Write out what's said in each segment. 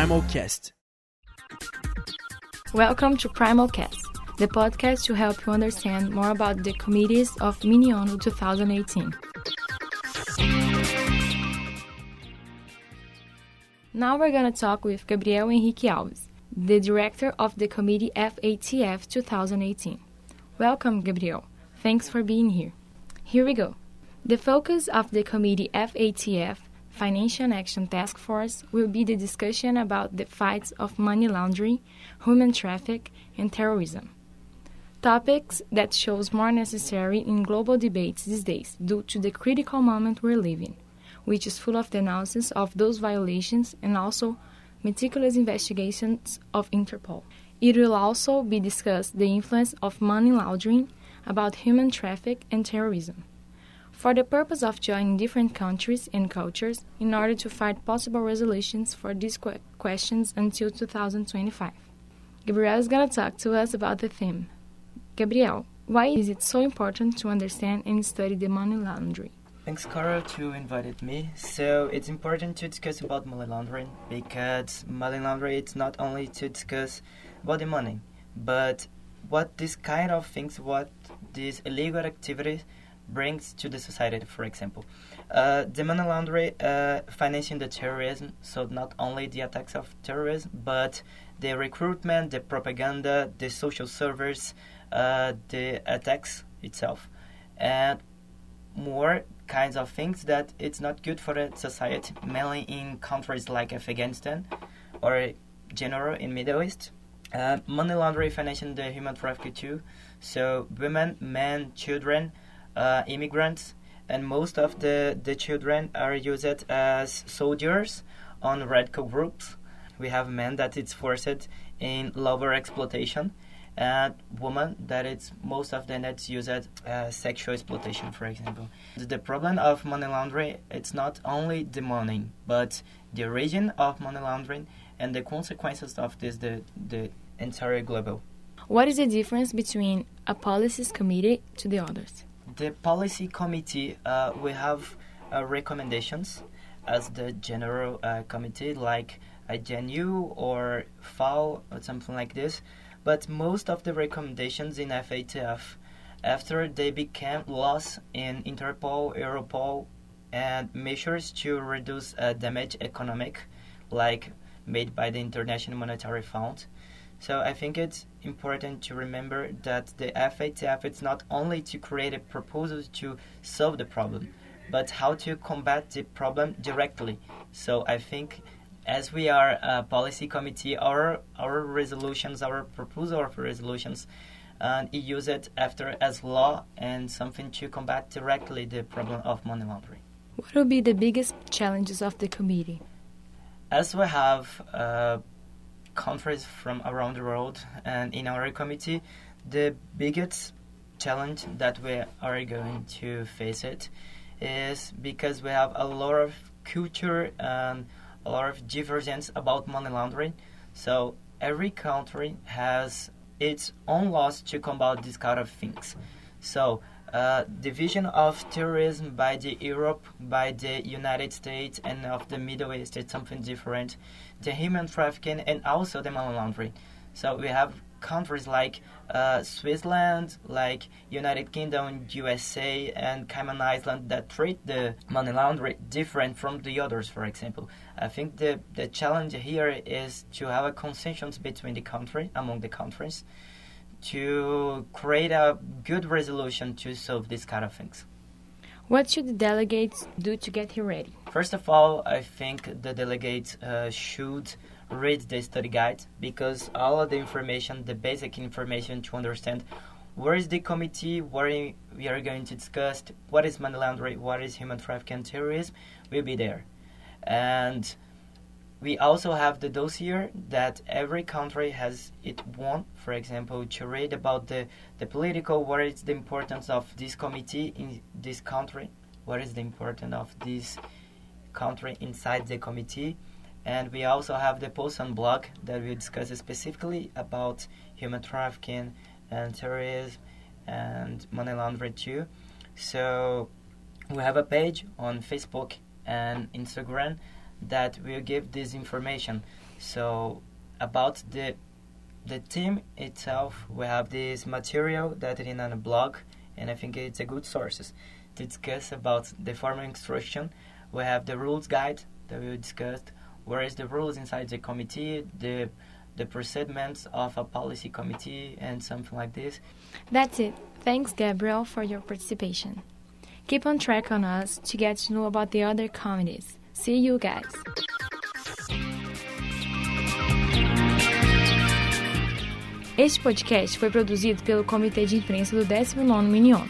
Primalcast. Welcome to Primalcast, the podcast to help you understand more about the committees of Minionu 2018. Now we're going to talk with Gabriel Henrique Alves, the director of the committee FATF 2018. Welcome, Gabriel. Thanks for being here. Here we go. The focus of the committee FATF Financial Action Task Force will be the discussion about the fights of money laundering, human traffic, and terrorism. Topics that shows more necessary in global debates these days due to the critical moment we're living, which is full of analysis of those violations and also meticulous investigations of Interpol. It will also be discussed the influence of money laundering about human traffic and terrorism for the purpose of joining different countries and cultures in order to find possible resolutions for these qu questions until 2025. Gabriel is going to talk to us about the theme. Gabriel, why is it so important to understand and study the money laundering? Thanks, Carol, to invited me. So it's important to discuss about money laundering because money laundering is not only to discuss about the money, but what this kind of things, what these illegal activities brings to the society, for example. Uh, the money laundering uh, financing the terrorism, so not only the attacks of terrorism, but the recruitment, the propaganda, the social servers, uh, the attacks itself, and more kinds of things that it's not good for the society, mainly in countries like Afghanistan or general in Middle East. Uh, money laundering financing the human trafficking too. So women, men, children uh, immigrants, and most of the, the children are used as soldiers on radical groups. We have men that it's forced in labor exploitation, and women that it's most of them that's used as sexual exploitation, for example. The problem of money laundering it's not only the money, but the origin of money laundering and the consequences of this the the entire global. What is the difference between a policies committee to the others? The policy committee, uh, we have uh, recommendations as the general uh, committee, like AGNU or FAO or something like this. But most of the recommendations in FATF, after they became laws in Interpol, Europol, and measures to reduce uh, damage economic, like made by the International Monetary Fund, so I think it's important to remember that the FATF is not only to create a proposal to solve the problem, but how to combat the problem directly. So I think as we are a policy committee, our our resolutions, our proposal of resolutions, and uh, use it after as law and something to combat directly the problem of money laundering. What will be the biggest challenges of the committee? As we have uh, countries from around the world. And in our committee, the biggest challenge that we are going to face it is because we have a lot of culture and a lot of divergence about money laundering. So every country has its own laws to combat these kind of things. So division of terrorism by the Europe, by the United States, and of the Middle East is something different. The human trafficking and also the money laundering. So we have countries like uh, Switzerland, like United Kingdom, USA, and Cayman Island that treat the money laundering different from the others. For example, I think the the challenge here is to have a consensus between the country among the countries to create a good resolution to solve these kind of things. What should the delegates do to get here ready? First of all, I think the delegates uh, should read the study guide because all of the information, the basic information to understand where is the committee, where we are going to discuss, what is money laundering, what is human trafficking, terrorism, will be there. And we also have the dossier that every country has it one, for example, to read about the, the political, what is the importance of this committee in this country, what is the importance of this country inside the committee. And we also have the post on blog that we discuss specifically about human trafficking and terrorism and money laundering too. So we have a page on Facebook and Instagram that will give this information. So about the the team itself, we have this material that is in a blog, and I think it's a good sources to discuss about the formal instruction. We have the rules guide that we discussed, where is the rules inside the committee, the the procedures of a policy committee, and something like this. That's it. Thanks, Gabriel, for your participation. Keep on track on us to get to know about the other committees. See you guys. Este podcast foi produzido pelo Comitê de Imprensa do 19º Minion,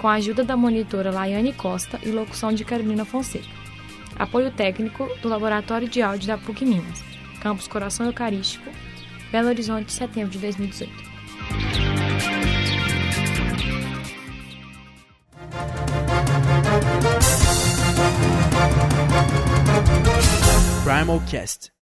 com a ajuda da monitora Laiane Costa e locução de Carolina Fonseca. Apoio técnico do Laboratório de Áudio da PUC Minas, Campus Coração Eucarístico, Belo Horizonte, setembro de 2018. Primal Cast